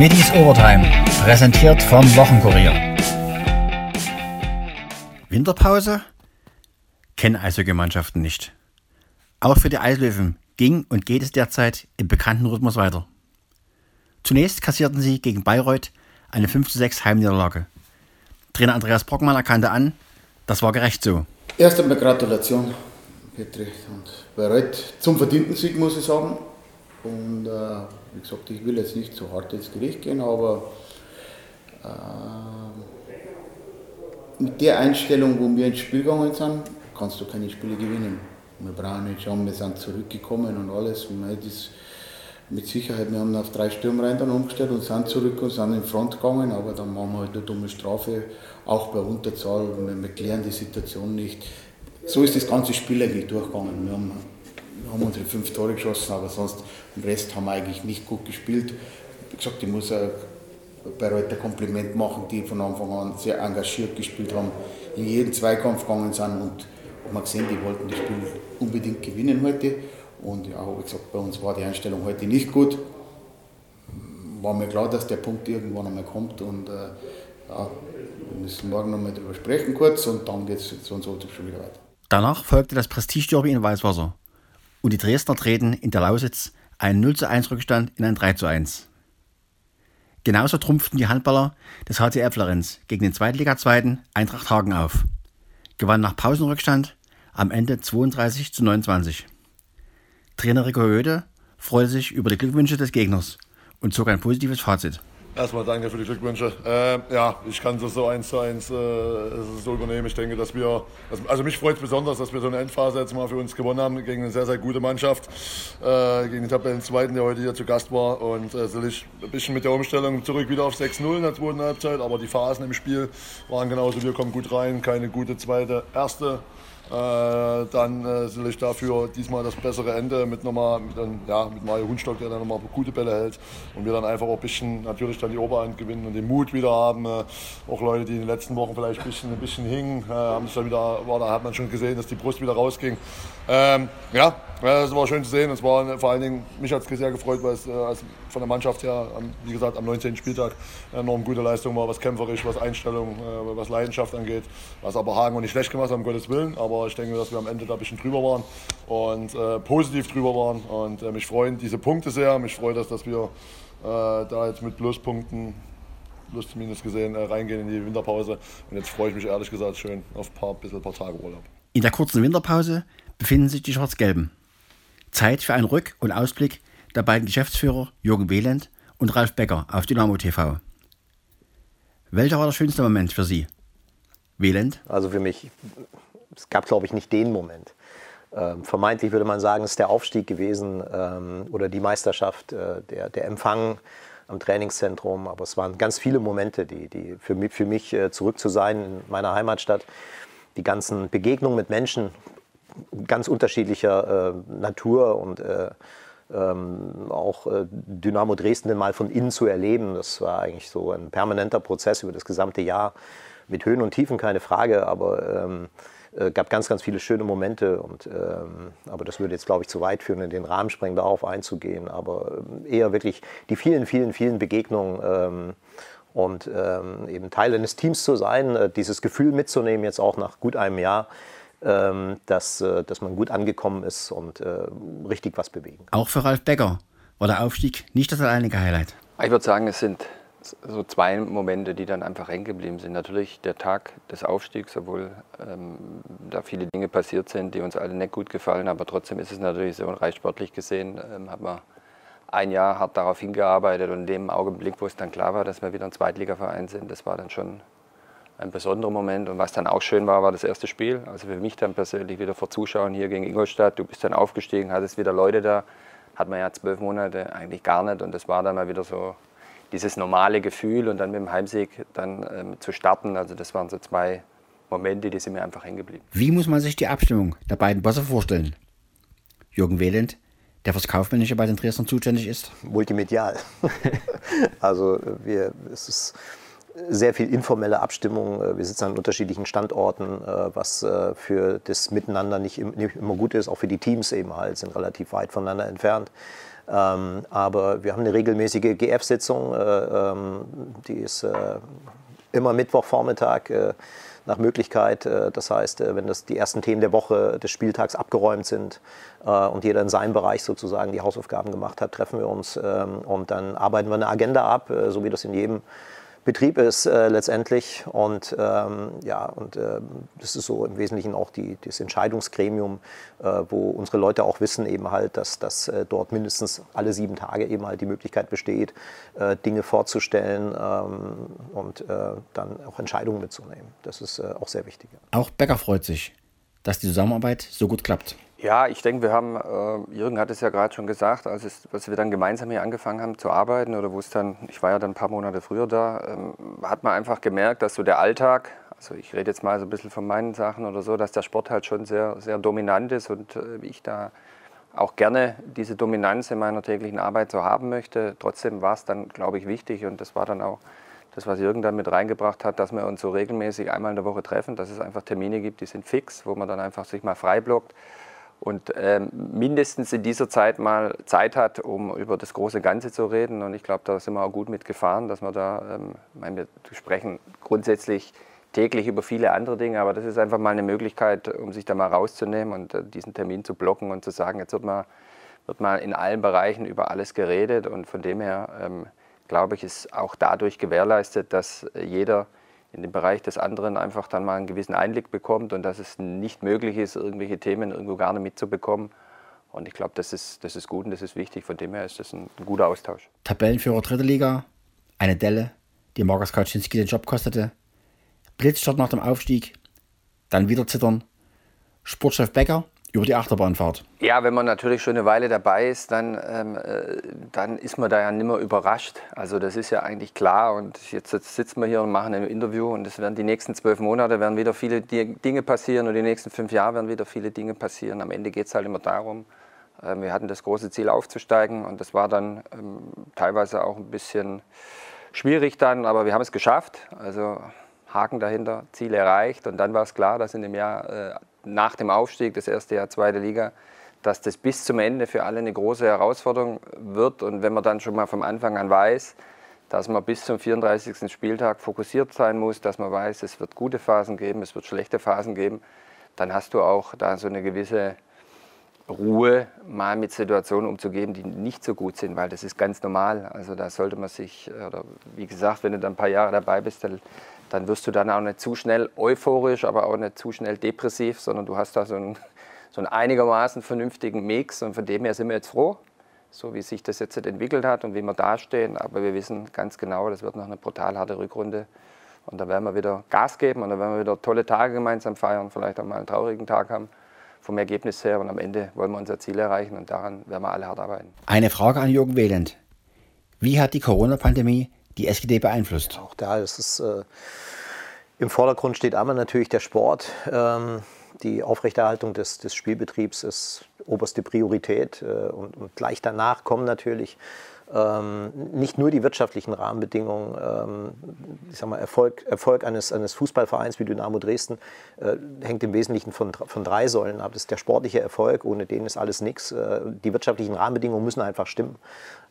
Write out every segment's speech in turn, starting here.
Middies Overtime, präsentiert vom Wochenkurier. Winterpause? Kennen Eishockey-Mannschaften nicht. Auch für die Eislöwen ging und geht es derzeit im bekannten Rhythmus weiter. Zunächst kassierten sie gegen Bayreuth eine 5-6 Heimniederlage. Trainer Andreas Brockmann erkannte an, das war gerecht so. Erst einmal Gratulation, Petri und Bayreuth zum verdienten Sieg, muss ich sagen. Und äh, wie gesagt, ich will jetzt nicht so hart ins Gericht gehen, aber äh, mit der Einstellung, wo wir ins Spiel gegangen sind, kannst du keine Spiele gewinnen. Wir brauchen nicht schauen, wir sind zurückgekommen und alles. Und das mit Sicherheit, wir haben auf drei Stürmreihen dann umgestellt und sind zurück und sind in Front gegangen, aber dann machen wir halt eine dumme Strafe, auch bei Unterzahl, und wir klären die Situation nicht. So ist das ganze Spiel eigentlich durchgegangen. Wir haben, wir haben unsere fünf Tore geschossen, aber sonst im Rest haben wir eigentlich nicht gut gespielt. Wie gesagt, ich muss bei Reuter Kompliment machen, die von Anfang an sehr engagiert gespielt haben, in jeden Zweikampf gegangen sind und man gesehen, die wollten das Spiel unbedingt gewinnen heute. Und ja, wie gesagt, bei uns war die Einstellung heute nicht gut. War mir klar, dass der Punkt irgendwann einmal kommt und äh, ja, wir müssen morgen nochmal drüber sprechen kurz und dann geht es so und so schon wieder weiter. Danach folgte das Prestige-Derby in Weißwasser und die Dresdner treten in der Lausitz einen 0 zu 1 Rückstand in ein 3 zu 1. Genauso trumpften die Handballer des HCF Florenz gegen den Zweitliga-Zweiten Eintracht Hagen auf, gewannen nach Pausenrückstand am Ende 32 zu 29. Trainer Rico Höde freute sich über die Glückwünsche des Gegners und zog ein positives Fazit. Erstmal danke für die Glückwünsche. Äh, ja, ich kann das so eins zu eins äh, so übernehmen. Ich denke, dass wir, also mich freut es besonders, dass wir so eine Endphase jetzt mal für uns gewonnen haben gegen eine sehr, sehr gute Mannschaft, äh, gegen den Tabellenzweiten, der heute hier zu Gast war. Und äh, sicherlich ein bisschen mit der Umstellung zurück wieder auf 6-0 in der zweiten Halbzeit, aber die Phasen im Spiel waren genauso, wir kommen gut rein, keine gute zweite, erste dann äh, sicherlich dafür diesmal das bessere Ende mit nochmal mit, ja, mit Mario Hundstock, der dann nochmal gute Bälle hält und wir dann einfach auch ein bisschen natürlich dann die Oberhand gewinnen und den Mut wieder haben. Äh, auch Leute, die in den letzten Wochen vielleicht ein bisschen, ein bisschen hingen, äh, haben es dann wieder, war, da hat man schon gesehen, dass die Brust wieder rausging. Ähm, ja, es war schön zu sehen. Es war vor allen Dingen, mich hat es sehr gefreut, weil es äh, von der Mannschaft her, wie gesagt, am 19. Spieltag enorm gute Leistung war, was kämpferisch, was Einstellung, äh, was Leidenschaft angeht. Was aber Hagen und nicht schlecht gemacht haben, um Gottes Willen. Aber ich denke, dass wir am Ende da ein bisschen drüber waren und äh, positiv drüber waren. Und äh, mich freuen diese Punkte sehr. Mich freut das, dass wir äh, da jetzt mit Pluspunkten Plus zumindest gesehen, äh, reingehen in die Winterpause. Und jetzt freue ich mich ehrlich gesagt schön auf ein paar, bisschen paar Tage Urlaub. In der kurzen Winterpause befinden sich die Schwarz-Gelben. Zeit für einen Rück- und Ausblick der beiden Geschäftsführer Jürgen Wehland und Ralf Becker auf Dynamo TV. Welcher war der schönste Moment für Sie? Wehland? Also für mich, es gab glaube ich nicht den Moment. Ähm, vermeintlich würde man sagen, es ist der Aufstieg gewesen ähm, oder die Meisterschaft, äh, der, der Empfang am Trainingszentrum. Aber es waren ganz viele Momente, die, die für mich, für mich äh, zurück zu sein in meiner Heimatstadt. Die ganzen Begegnungen mit Menschen, ganz unterschiedlicher äh, Natur und äh, ähm, auch äh, Dynamo Dresden mal von innen zu erleben. Das war eigentlich so ein permanenter Prozess über das gesamte Jahr mit Höhen und Tiefen, keine Frage, aber ähm, äh, gab ganz, ganz viele schöne Momente. Und, ähm, aber das würde jetzt, glaube ich, zu weit führen, in den Rahmen sprengen, darauf einzugehen. Aber ähm, eher wirklich die vielen, vielen, vielen Begegnungen ähm, und ähm, eben Teil eines Teams zu sein, äh, dieses Gefühl mitzunehmen, jetzt auch nach gut einem Jahr. Ähm, dass, äh, dass man gut angekommen ist und äh, richtig was bewegen. Auch für Ralf Becker war der Aufstieg nicht das alleinige Highlight. Ich würde sagen, es sind so zwei Momente, die dann einfach hängen geblieben sind. Natürlich der Tag des Aufstiegs, obwohl ähm, da viele Dinge passiert sind, die uns alle nicht gut gefallen, aber trotzdem ist es natürlich so, rein sportlich gesehen, ähm, hat man ein Jahr hart darauf hingearbeitet und in dem Augenblick, wo es dann klar war, dass wir wieder ein Zweitligaverein sind, das war dann schon ein besonderer Moment. Und was dann auch schön war, war das erste Spiel. Also für mich dann persönlich wieder vor Zuschauern hier gegen Ingolstadt. Du bist dann aufgestiegen, hattest wieder Leute da. Hat man ja zwölf Monate eigentlich gar nicht. Und das war dann mal wieder so dieses normale Gefühl und dann mit dem Heimsieg dann ähm, zu starten. Also das waren so zwei Momente, die sind mir einfach hängen geblieben. Wie muss man sich die Abstimmung der beiden Bosse vorstellen? Jürgen Wehland, der fürs Kaufmännische bei den Dresdern zuständig ist? Multimedial. also wir, es ist sehr viel informelle Abstimmung. Äh, wir sitzen an unterschiedlichen Standorten, äh, was äh, für das Miteinander nicht immer gut ist. Auch für die Teams eben halt, sind relativ weit voneinander entfernt. Ähm, aber wir haben eine regelmäßige GF-Sitzung, äh, ähm, die ist immer Mittwochvormittag nach Möglichkeit. Das heißt, wenn das die ersten Themen der Woche des Spieltags abgeräumt sind und jeder in seinem Bereich sozusagen die Hausaufgaben gemacht hat, treffen wir uns ähm, und dann arbeiten wir eine Agenda ab, so wie das in jedem Betrieb ist äh, letztendlich. Und ähm, ja, und äh, das ist so im Wesentlichen auch die, das Entscheidungsgremium, äh, wo unsere Leute auch wissen eben halt, dass, dass äh, dort mindestens alle sieben Tage eben halt die Möglichkeit besteht, äh, Dinge vorzustellen ähm, und äh, dann auch Entscheidungen mitzunehmen. Das ist auch sehr wichtig. Auch Becker freut sich, dass die Zusammenarbeit so gut klappt. Ja, ich denke, wir haben, äh, Jürgen hat es ja gerade schon gesagt, als, es, als wir dann gemeinsam hier angefangen haben zu arbeiten oder wo es dann, ich war ja dann ein paar Monate früher da, ähm, hat man einfach gemerkt, dass so der Alltag, also ich rede jetzt mal so ein bisschen von meinen Sachen oder so, dass der Sport halt schon sehr, sehr dominant ist und äh, ich da auch gerne diese Dominanz in meiner täglichen Arbeit so haben möchte. Trotzdem war es dann, glaube ich, wichtig und das war dann auch das, was Jürgen dann mit reingebracht hat, dass wir uns so regelmäßig einmal in der Woche treffen, dass es einfach Termine gibt, die sind fix, wo man dann einfach sich mal frei blockt und ähm, mindestens in dieser Zeit mal Zeit hat, um über das große Ganze zu reden. Und ich glaube, da sind wir auch gut mitgefahren, dass wir da, ähm, meine, wir sprechen grundsätzlich täglich über viele andere Dinge, aber das ist einfach mal eine Möglichkeit, um sich da mal rauszunehmen und äh, diesen Termin zu blocken und zu sagen, jetzt wird mal, wird mal in allen Bereichen über alles geredet. Und von dem her, ähm, glaube ich, ist auch dadurch gewährleistet, dass jeder in den Bereich des anderen einfach dann mal einen gewissen Einblick bekommt und dass es nicht möglich ist, irgendwelche Themen irgendwo gar nicht mitzubekommen. Und ich glaube, das ist, das ist gut und das ist wichtig. Von dem her ist das ein, ein guter Austausch. Tabellenführer dritte Liga, eine Delle, die Markus Kaczynski den Job kostete. Blitzstart nach dem Aufstieg, dann wieder zittern. Sportchef Becker über die Achterbahnfahrt. Ja, wenn man natürlich schon eine Weile dabei ist, dann, ähm, äh, dann ist man da ja nimmer überrascht. Also das ist ja eigentlich klar. Und jetzt, jetzt sitzen wir hier und machen ein Interview und es werden die nächsten zwölf Monate werden wieder viele Dinge passieren und die nächsten fünf Jahre werden wieder viele Dinge passieren. Am Ende geht es halt immer darum, äh, wir hatten das große Ziel aufzusteigen und das war dann ähm, teilweise auch ein bisschen schwierig dann, aber wir haben es geschafft. Also Haken dahinter, Ziel erreicht und dann war es klar, dass in dem Jahr äh, nach dem Aufstieg, das erste Jahr zweite Liga, dass das bis zum Ende für alle eine große Herausforderung wird. Und wenn man dann schon mal vom Anfang an weiß, dass man bis zum 34. Spieltag fokussiert sein muss, dass man weiß, es wird gute Phasen geben, es wird schlechte Phasen geben, dann hast du auch da so eine gewisse Ruhe, mal mit Situationen umzugehen, die nicht so gut sind, weil das ist ganz normal. Also da sollte man sich, oder wie gesagt, wenn du dann ein paar Jahre dabei bist, dann dann wirst du dann auch nicht zu schnell euphorisch, aber auch nicht zu schnell depressiv, sondern du hast da so einen, so einen einigermaßen vernünftigen Mix und von dem her sind wir jetzt froh, so wie sich das jetzt entwickelt hat und wie wir dastehen. Aber wir wissen ganz genau, das wird noch eine brutal harte Rückrunde. Und da werden wir wieder Gas geben und da werden wir wieder tolle Tage gemeinsam feiern, vielleicht auch mal einen traurigen Tag haben vom Ergebnis her. Und am Ende wollen wir unser Ziel erreichen und daran werden wir alle hart arbeiten. Eine Frage an Jürgen Wehland. Wie hat die Corona-Pandemie die SGD beeinflusst? Auch da ist es äh, im Vordergrund steht einmal natürlich der Sport. Ähm, die Aufrechterhaltung des, des, Spielbetriebs ist oberste Priorität. Äh, und, und, gleich danach kommen natürlich ähm, nicht nur die wirtschaftlichen Rahmenbedingungen, ähm, ich sag mal, Erfolg, Erfolg eines, eines Fußballvereins wie Dynamo Dresden äh, hängt im Wesentlichen von, von drei Säulen ab. Das ist der sportliche Erfolg, ohne den ist alles nichts. Äh, die wirtschaftlichen Rahmenbedingungen müssen einfach stimmen.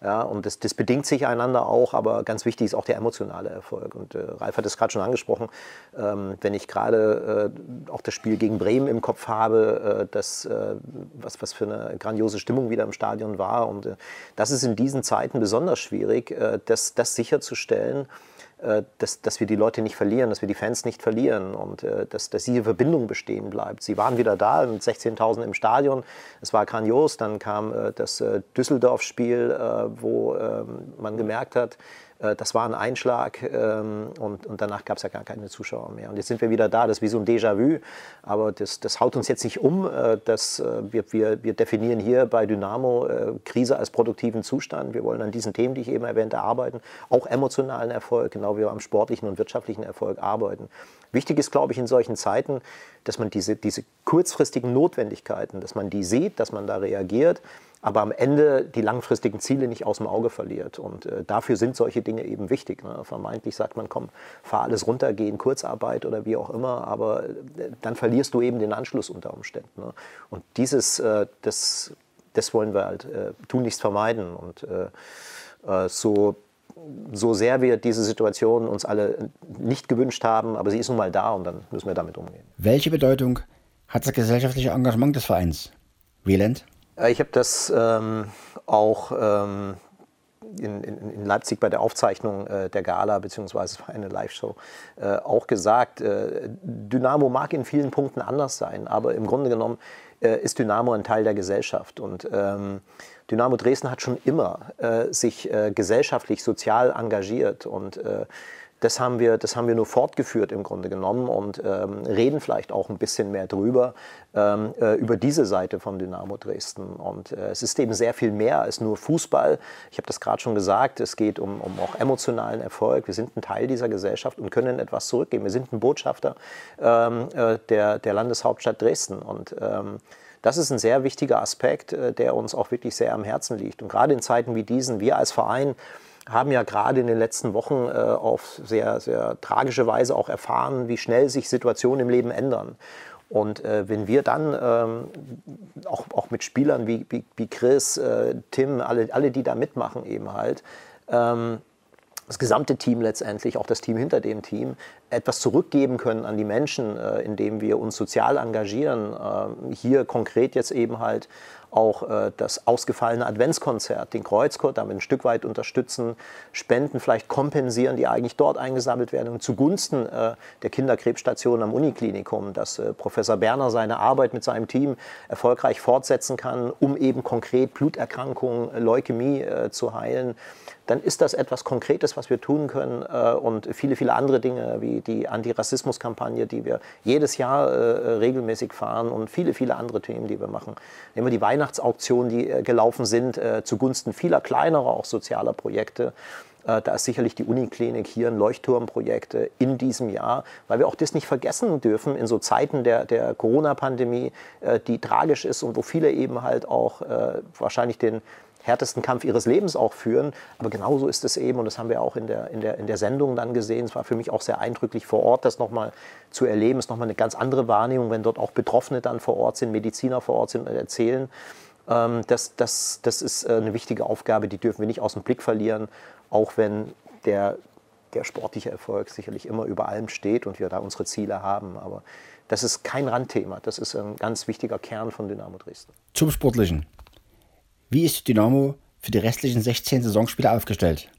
Ja, und das, das bedingt sich einander auch, aber ganz wichtig ist auch der emotionale Erfolg. Und äh, Ralf hat es gerade schon angesprochen, ähm, wenn ich gerade äh, auch das Spiel gegen Bremen im Kopf habe, äh, das, äh, was, was für eine grandiose Stimmung wieder im Stadion war. Und äh, das ist in diesen Zeiten besonders schwierig, äh, das, das sicherzustellen dass, dass wir die Leute nicht verlieren, dass wir die Fans nicht verlieren und äh, dass, dass diese Verbindung bestehen bleibt. Sie waren wieder da mit 16.000 im Stadion. Es war grandios. Dann kam äh, das Düsseldorf-Spiel, wo ähm, man gemerkt hat, äh, das war ein Einschlag ähm, und, und danach gab es ja gar keine Zuschauer mehr. Und jetzt sind wir wieder da, das ist wie so ein Déjà-vu, aber das, das haut uns jetzt nicht um. Äh, das, äh, wir, wir, wir definieren hier bei Dynamo Krise als produktiven Zustand. Wir wollen an diesen Themen, die ich eben erwähnte, arbeiten, auch emotionalen Erfolg, genau wie wir am sportlichen und wirtschaftlichen Erfolg arbeiten. Wichtig ist, glaube ich, in solchen Zeiten, dass man diese, diese kurzfristigen Notwendigkeiten, dass man die sieht, dass man da reagiert, aber am Ende die langfristigen Ziele nicht aus dem Auge verliert. Und äh, dafür sind solche Dinge eben wichtig. Ne? Vermeintlich sagt man, komm, fahr alles runter, geh in Kurzarbeit oder wie auch immer, aber äh, dann verlierst du eben den Anschluss unter Umständen. Ne? Und dieses, äh, das, das wollen wir halt äh, tunlichst vermeiden. Und so so sehr wir diese Situation uns alle nicht gewünscht haben, aber sie ist nun mal da und dann müssen wir damit umgehen. Welche Bedeutung hat das gesellschaftliche Engagement des Vereins? Wieland? Ich habe das ähm, auch ähm, in, in, in, Leipzig bei der Aufzeichnung äh, der Gala bzw. eine Live-Show äh, auch gesagt. Äh, Dynamo mag in vielen Punkten anders sein, aber im Grunde genommen äh, ist Dynamo ein Teil der Gesellschaft und ähm, Dynamo Dresden hat schon immer äh, sich äh, gesellschaftlich, sozial engagiert und das haben wir, das haben wir nur fortgeführt im Grunde genommen und ähm, reden vielleicht auch ein bisschen mehr drüber, ähm, äh, über diese Seite von Dynamo Dresden. Und äh, es ist eben sehr viel mehr als nur Fußball. Ich habe das gerade schon gesagt, es geht um, um auch emotionalen Erfolg. Wir sind ein Teil dieser Gesellschaft und können etwas zurückgeben. Wir sind ein Botschafter ähm, äh, der, der Landeshauptstadt Dresden. Und ähm, das ist ein sehr wichtiger Aspekt, äh, der uns auch wirklich sehr am Herzen liegt. Und gerade in Zeiten wie diesen, wir als Verein, haben ja gerade in den letzten Wochen äh, auf sehr, sehr tragische Weise auch erfahren, wie schnell sich Situationen im Leben ändern. Und äh, wenn wir dann ähm, auch, auch mit Spielern wie, wie, wie Chris, äh, Tim, alle, alle, die da mitmachen, eben halt, ähm, das gesamte Team letztendlich, auch das Team hinter dem Team, etwas zurückgeben können an die Menschen, äh, indem wir uns sozial engagieren. Äh, hier konkret jetzt eben halt auch äh, das ausgefallene Adventskonzert, den Kreuzchor damit ein Stück weit unterstützen, Spenden vielleicht kompensieren, die eigentlich dort eingesammelt werden und zugunsten äh, der Kinderkrebsstation am Uniklinikum, dass äh, Professor Berner seine Arbeit mit seinem Team erfolgreich fortsetzen kann, um eben konkret Bluterkrankungen, Leukämie äh, zu heilen dann ist das etwas Konkretes, was wir tun können äh, und viele, viele andere Dinge wie die Antirassismus-Kampagne, die wir jedes Jahr äh, regelmäßig fahren und viele, viele andere Themen, die wir machen. Nehmen wir die Weihnachtsauktionen, die äh, gelaufen sind, äh, zugunsten vieler kleinerer, auch sozialer Projekte. Äh, da ist sicherlich die Uniklinik hier ein Leuchtturmprojekt in diesem Jahr, weil wir auch das nicht vergessen dürfen in so Zeiten der, der Corona-Pandemie, die tragisch ist und wo viele eben halt auch wahrscheinlich den härtesten Kampf ihres Lebens auch führen. Aber genauso ist es eben, und das haben wir auch in der, in der, in der Sendung dann gesehen. Es war für mich auch sehr eindrücklich vor Ort, das nochmal zu erleben. Ist nochmal eine ganz andere Wahrnehmung, wenn dort auch Betroffene dann vor Ort sind, Mediziner vor Ort sind und erzählen. Ähm, das, das, das ist äh, eine wichtige Aufgabe, die dürfen wir nicht aus dem Blick verlieren, auch wenn der, der sportliche Erfolg sicherlich immer über allem steht und wir da unsere Ziele haben. Aber das ist kein Randthema, das ist ein ganz wichtiger Kern von Dynamo Dresden. Zum Sportlichen. Wie ist Dynamo für die restlichen 16 Saisonspiele aufgestellt?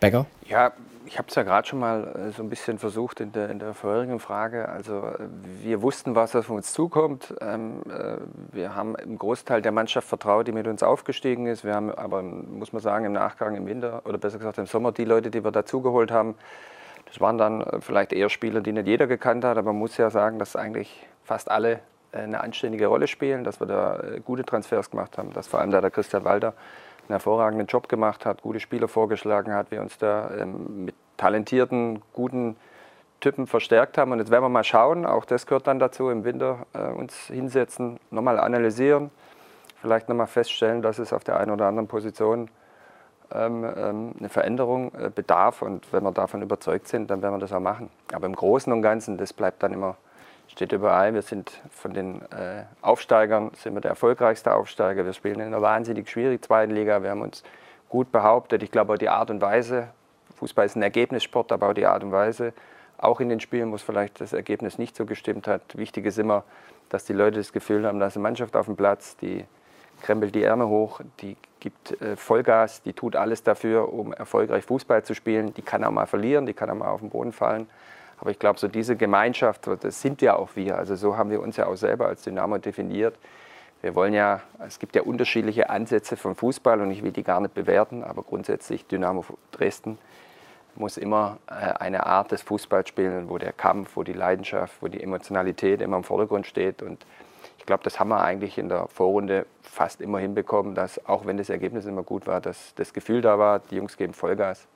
Becker? Ja, ich habe es ja gerade schon mal äh, so ein bisschen versucht in der, in der vorherigen Frage. Also äh, wir wussten, was auf uns zukommt. Ähm, äh, wir haben im Großteil der Mannschaft vertraut, die mit uns aufgestiegen ist. Wir haben aber, muss man sagen, im Nachgang im Winter oder besser gesagt im Sommer die Leute, die wir dazugeholt haben, das waren dann vielleicht eher Spieler, die nicht jeder gekannt hat. Aber man muss ja sagen, dass eigentlich fast alle eine anständige Rolle spielen, dass wir da äh, gute Transfers gemacht haben, dass vor allem da der Christian Walter einen hervorragenden Job gemacht hat, gute Spieler vorgeschlagen hat, wir uns da ähm, mit talentierten, guten Typen verstärkt haben. Und jetzt werden wir mal schauen, auch das gehört dann dazu, im Winter äh, uns hinsetzen, nochmal analysieren, vielleicht nochmal feststellen, dass es auf der einen oder anderen Position ähm, ähm, eine Veränderung äh, bedarf. Und wenn wir davon überzeugt sind, dann werden wir das auch machen. Aber im Großen und Ganzen, das bleibt dann immer steht überall. Wir sind von den äh, Aufsteigern sind wir der erfolgreichste Aufsteiger. Wir spielen in einer wahnsinnig schwierigen zweiten Liga. Wir haben uns gut behauptet. Ich glaube, die Art und Weise, Fußball ist ein Ergebnissport, aber auch die Art und Weise, auch in den Spielen, wo es vielleicht das Ergebnis nicht so gestimmt hat. Wichtig ist immer, dass die Leute das Gefühl haben, da ist eine Mannschaft auf dem Platz, die krempelt die Ärmel hoch, die gibt äh, Vollgas, die tut alles dafür, um erfolgreich Fußball zu spielen. Die kann auch mal verlieren, die kann auch mal auf den Boden fallen. Aber ich glaube, so diese Gemeinschaft, das sind ja auch wir. Also so haben wir uns ja auch selber als Dynamo definiert. Wir wollen ja, es gibt ja unterschiedliche Ansätze vom Fußball und ich will die gar nicht bewerten, aber grundsätzlich Dynamo Dresden muss immer äh, eine Art des Fußballs spielen, wo der Kampf, wo die Leidenschaft, wo die Emotionalität immer im Vordergrund steht. Und ich glaube, das haben wir eigentlich in der Vorrunde fast immer hinbekommen, dass auch wenn das Ergebnis immer gut war, dass das Gefühl da war, die Jungs geben Vollgas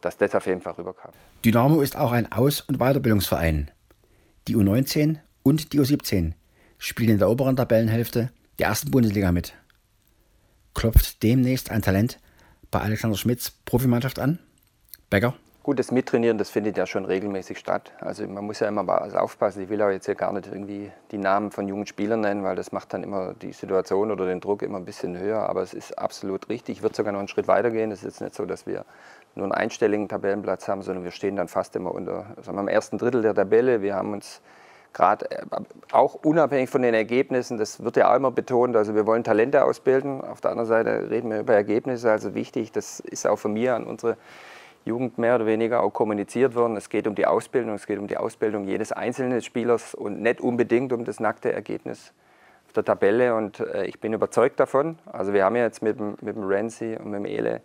dass das auf jeden Fall rüberkam. Dynamo ist auch ein Aus- und Weiterbildungsverein. Die U19 und die U17 spielen in der oberen Tabellenhälfte der ersten Bundesliga mit. Klopft demnächst ein Talent bei Alexander Schmidts Profimannschaft an? Becker? Gut, das Mittrainieren, das findet ja schon regelmäßig statt. Also man muss ja immer aufpassen. Ich will auch jetzt hier gar nicht irgendwie die Namen von jungen Spielern nennen, weil das macht dann immer die Situation oder den Druck immer ein bisschen höher. Aber es ist absolut richtig. Ich würde sogar noch einen Schritt weiter gehen. Es ist jetzt nicht so, dass wir nur einen einstelligen Tabellenplatz haben, sondern wir stehen dann fast immer unter, sagen wir, im ersten Drittel der Tabelle. Wir haben uns gerade äh, auch unabhängig von den Ergebnissen, das wird ja auch immer betont, also wir wollen Talente ausbilden. Auf der anderen Seite reden wir über Ergebnisse, also wichtig, das ist auch von mir an unsere Jugend mehr oder weniger auch kommuniziert worden. Es geht um die Ausbildung, es geht um die Ausbildung jedes einzelnen Spielers und nicht unbedingt um das nackte Ergebnis auf der Tabelle. Und äh, ich bin überzeugt davon. Also wir haben ja jetzt mit dem, mit dem Renzi und mit dem Ele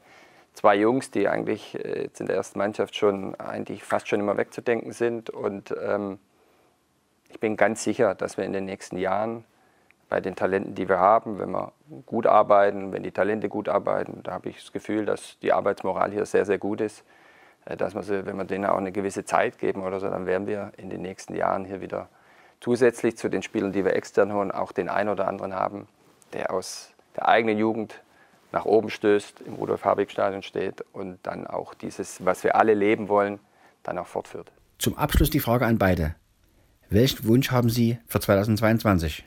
zwei Jungs, die eigentlich äh, jetzt in der ersten Mannschaft schon eigentlich fast schon immer wegzudenken sind. Und ähm, ich bin ganz sicher, dass wir in den nächsten Jahren bei den Talenten, die wir haben, wenn wir gut arbeiten, wenn die Talente gut arbeiten, da habe ich das Gefühl, dass die Arbeitsmoral hier sehr, sehr gut ist, äh, dass wir sie, wenn wir denen auch eine gewisse Zeit geben oder so, dann werden wir in den nächsten Jahren hier wieder zusätzlich zu den Spielern, die wir extern holen, auch den einen oder anderen haben, der aus der eigenen Jugend nach oben stößt, im Rudolf-Habig-Stadion steht und dann auch dieses, was wir alle leben wollen, dann auch fortführt. Zum Abschluss die Frage an beide. Welchen Wunsch haben Sie für 2022?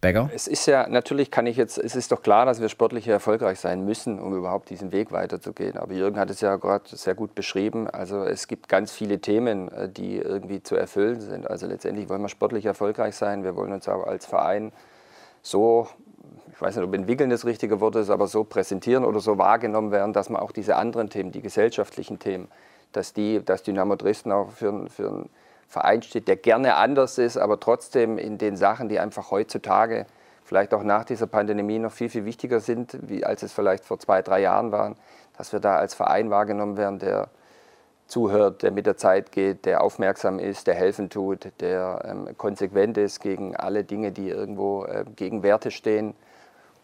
Becker? Es ist ja, natürlich kann ich jetzt, es ist doch klar, dass wir sportlich erfolgreich sein müssen, um überhaupt diesen Weg weiterzugehen. Aber Jürgen hat es ja gerade sehr gut beschrieben. Also es gibt ganz viele Themen, äh, die irgendwie zu erfüllen sind. Also letztendlich wollen wir sportlich erfolgreich sein. Wir wollen uns auch als Verein so, ich weiß nicht, ob entwickeln das richtige Wort ist, aber so präsentieren oder so wahrgenommen werden, dass man auch diese anderen Themen, die gesellschaftlichen Themen, dass die, dass Dynamo Dresden auch für, für ein Verein steht, der gerne anders ist, aber trotzdem in den Sachen, die einfach heutzutage, vielleicht auch nach dieser Pandemie noch viel, viel wichtiger sind, wie als es vielleicht vor zwei, drei Jahren waren, dass wir da als Verein wahrgenommen werden, der zuhört, der mit der Zeit geht, der aufmerksam ist, der helfen tut, der ähm, konsequent ist gegen alle Dinge, die irgendwo äh, gegen Werte stehen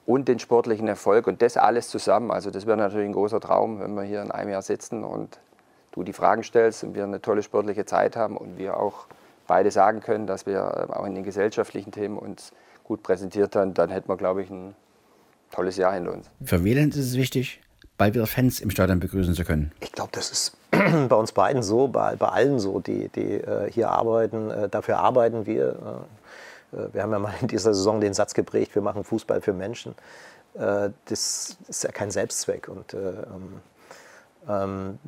und den sportlichen Erfolg und das alles zusammen. Also das wäre natürlich ein großer Traum, wenn wir hier in einem Jahr sitzen und du die Fragen stellst und wir eine tolle sportliche Zeit haben und wir auch beide sagen können, dass wir auch in den gesellschaftlichen Themen uns gut präsentiert haben, dann hätten wir, glaube ich, ein tolles Jahr hinter uns. Für wen ist es wichtig, bald wieder Fans im Stadion begrüßen zu können? Ich glaube, das ist bei uns beiden so, bei, bei allen so, die, die äh, hier arbeiten. Äh, dafür arbeiten wir. Äh wir haben ja mal in dieser Saison den Satz geprägt, wir machen Fußball für Menschen. Äh, das ist ja kein Selbstzweck. Und äh, ähm, ähm,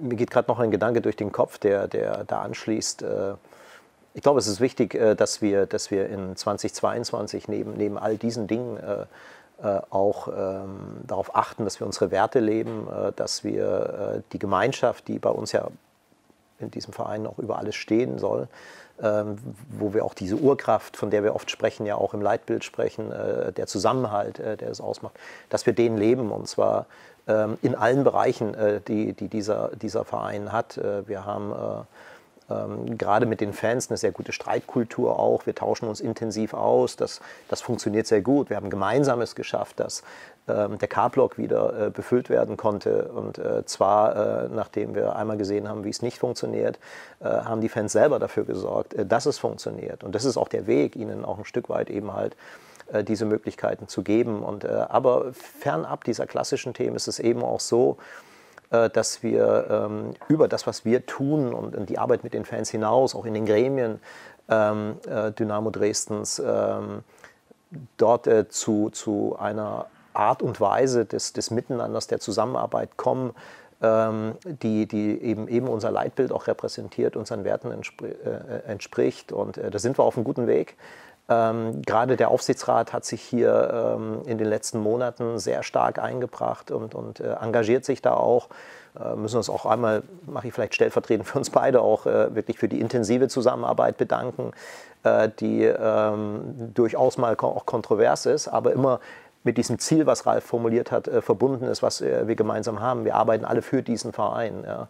mir geht gerade noch ein Gedanke durch den Kopf, der, der da anschließt. Äh, ich glaube, es ist wichtig, äh, dass, wir, dass wir in 2022 neben, neben all diesen Dingen äh, äh auch ähm, darauf achten, dass wir unsere Werte leben, äh, dass wir äh, die Gemeinschaft, die bei uns ja in diesem Verein auch über alles stehen soll, wo wir auch diese Urkraft, von der wir oft sprechen, ja auch im Leitbild sprechen, der Zusammenhalt, der es ausmacht, dass wir den leben und zwar ähm, in allen Bereichen, äh, die, die dieser, dieser Verein hat. Äh, wir haben äh, ähm, gerade mit den Fans eine sehr gute Streitkultur auch. Wir tauschen uns intensiv aus. Das, das funktioniert sehr gut. Wir haben Gemeinsames geschafft, dass ähm, der K-Block wieder befüllt werden konnte. Und zwar, nachdem wir einmal gesehen haben, wie es nicht funktioniert, haben die Fans selber dafür gesorgt, dass es funktioniert. Und das ist auch der Weg, ihnen auch ein Stück weit eben halt äh, diese Möglichkeiten zu geben. Und, äh, aber fernab dieser klassischen Themen ist es eben auch so, äh, dass wir ähm, über das, was wir tun und die Arbeit mit den Fans hinaus, auch in den Gremien ähm, Dynamo Dresdens, ähm, dort zu, zu einer Art und Weise des, des Miteinanders, der Zusammenarbeit kommen, die, die eben, eben unser Leitbild auch repräsentiert, unseren Werten entspricht. Und da sind wir auf einem guten Weg. Ähm, gerade der Aufsichtsrat hat sich hier ähm, in den letzten Monaten sehr stark eingebracht und, und äh, engagiert sich da auch. Äh, müssen uns auch einmal, mache ich vielleicht stellvertretend für uns beide, auch äh, wirklich für die intensive Zusammenarbeit bedanken, äh, die ähm, durchaus mal auch kontrovers ist, aber immer mit diesem Ziel, was Ralf formuliert hat, äh, verbunden ist, was äh, wir gemeinsam haben. Wir arbeiten alle für diesen Verein. Ja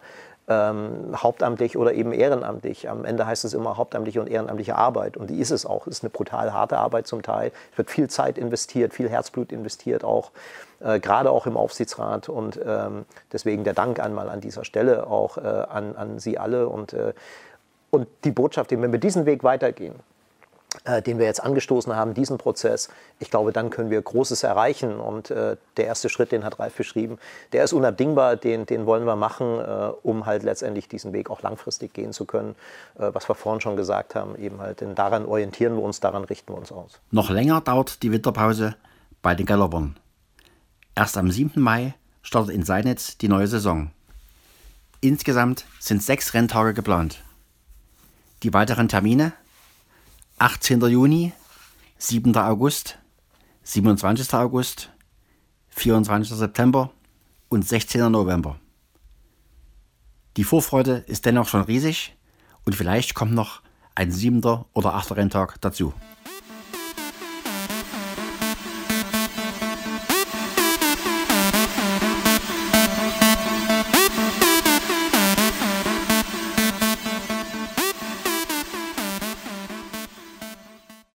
ähm, hauptamtlich oder eben ehrenamtlich. Am Ende heißt es immer hauptamtliche und ehrenamtliche Arbeit. Und die ist es auch. Es ist eine brutal harte Arbeit zum Teil. Es wird viel Zeit investiert, viel Herzblut investiert, auch äh, gerade auch im Aufsichtsrat. Und ähm, deswegen der Dank einmal an dieser Stelle auch äh, an, an Sie alle. Und, äh, und die Botschaft, wenn wir diesen Weg weitergehen, äh, den wir jetzt angestoßen haben, diesen Prozess, ich glaube, dann können wir Großes erreichen. Und äh, der erste Schritt, den hat Ralf beschrieben, der ist unabdingbar, den, den wollen wir machen, äh, um halt letztendlich diesen Weg auch langfristig gehen zu können. Äh, was wir vorhin schon gesagt haben, eben halt, denn daran orientieren wir uns, daran richten wir uns aus. Noch länger dauert die Winterpause bei den Gallopern. Erst am 7. Mai startet in Seinitz die neue Saison. Insgesamt sind sechs Renntage geplant. Die weiteren Termine 18. Juni, 7. August, 27. August, 24. September und 16. November. Die Vorfreude ist dennoch schon riesig und vielleicht kommt noch ein siebter oder achter Renntag dazu.